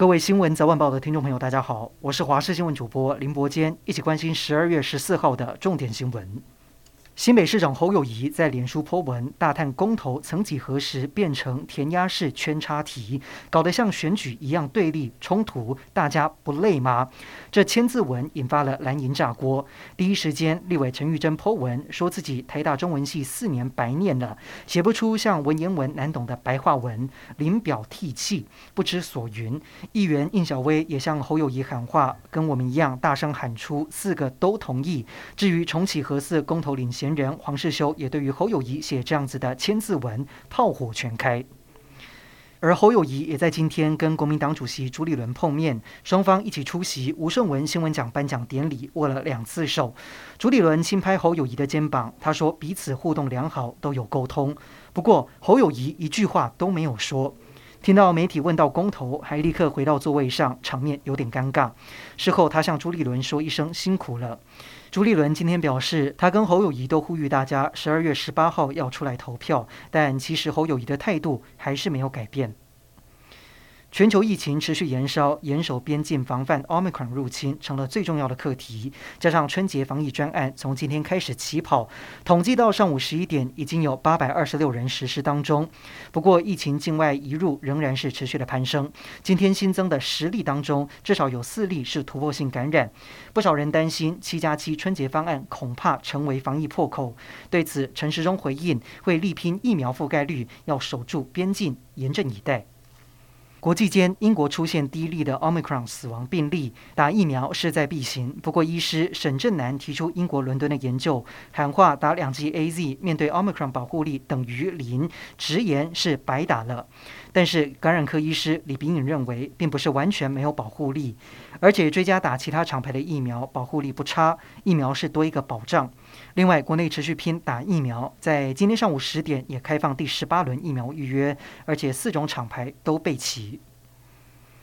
各位新闻早晚报的听众朋友，大家好，我是华视新闻主播林伯坚，一起关心十二月十四号的重点新闻。新北市长侯友谊在脸书 po 文，大叹公投曾几何时变成填鸭式圈叉题，搞得像选举一样对立冲突，大家不累吗？这千字文引发了蓝营炸锅。第一时间，立委陈玉珍 po 文，说自己台大中文系四年白念了，写不出像文言文难懂的白话文，临表涕泣，不知所云。议员应小薇也向侯友谊喊话，跟我们一样大声喊出四个都同意。至于重启核四公投领先人黄世修也对于侯友谊写这样子的千字文炮火全开，而侯友谊也在今天跟国民党主席朱立伦碰面，双方一起出席吴胜文新闻奖颁奖典礼，握了两次手。朱立伦轻拍侯友宜的肩膀，他说彼此互动良好，都有沟通。不过侯友宜一句话都没有说。听到媒体问到公投，还立刻回到座位上，场面有点尴尬。事后他向朱立伦说一声辛苦了。朱立伦今天表示，他跟侯友谊都呼吁大家十二月十八号要出来投票，但其实侯友谊的态度还是没有改变。全球疫情持续延烧，严守边境防范 Omicron 入侵成了最重要的课题。加上春节防疫专案从今天开始起跑，统计到上午十一点，已经有八百二十六人实施当中。不过，疫情境外移入仍然是持续的攀升。今天新增的十例当中，至少有四例是突破性感染。不少人担心七加七春节方案恐怕成为防疫破口。对此，陈时中回应会力拼疫苗覆盖率，要守住边境，严阵以待。国际间，英国出现第一例的 Omicron 死亡病例，打疫苗势在必行。不过，医师沈正南提出英国伦敦的研究，喊话打两剂 AZ 面对 Omicron 保护力等于零，直言是白打了。但是，感染科医师李秉颖认为，并不是完全没有保护力，而且追加打其他厂牌的疫苗，保护力不差，疫苗是多一个保障。另外，国内持续拼打疫苗，在今天上午十点也开放第十八轮疫苗预约，而且四种厂牌都备齐。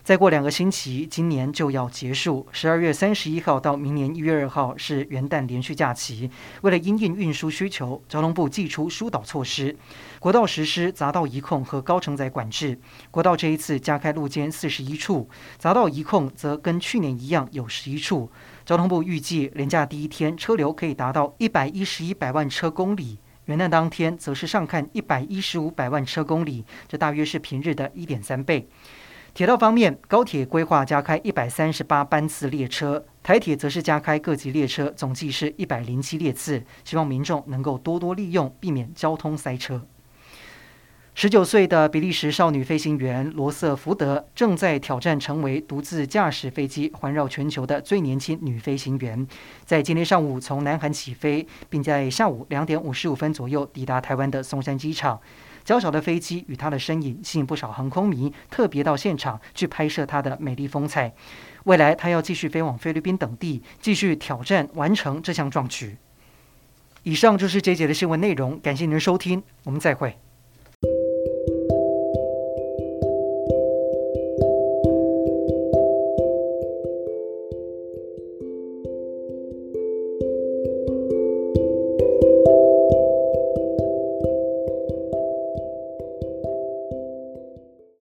再过两个星期，今年就要结束。十二月三十一号到明年一月二号是元旦连续假期。为了因应运输需求，交通部祭出疏导措施，国道实施匝道移控和高承载管制。国道这一次加开路肩四十一处，匝道移控则跟去年一样有十一处。交通部预计连假第一天车流可以达到一百一十一百万车公里，元旦当天则是上看一百一十五百万车公里，这大约是平日的一点三倍。铁道方面，高铁规划加开一百三十八班次列车，台铁则是加开各级列车，总计是一百零七列次。希望民众能够多多利用，避免交通塞车。十九岁的比利时少女飞行员罗瑟福德正在挑战成为独自驾驶飞机环绕全球的最年轻女飞行员。在今天上午从南韩起飞，并在下午两点五十五分左右抵达台湾的松山机场。娇小的飞机与它的身影吸引不少航空迷，特别到现场去拍摄它的美丽风采。未来它要继续飞往菲律宾等地，继续挑战完成这项壮举。以上就是这节的新闻内容，感谢您的收听，我们再会。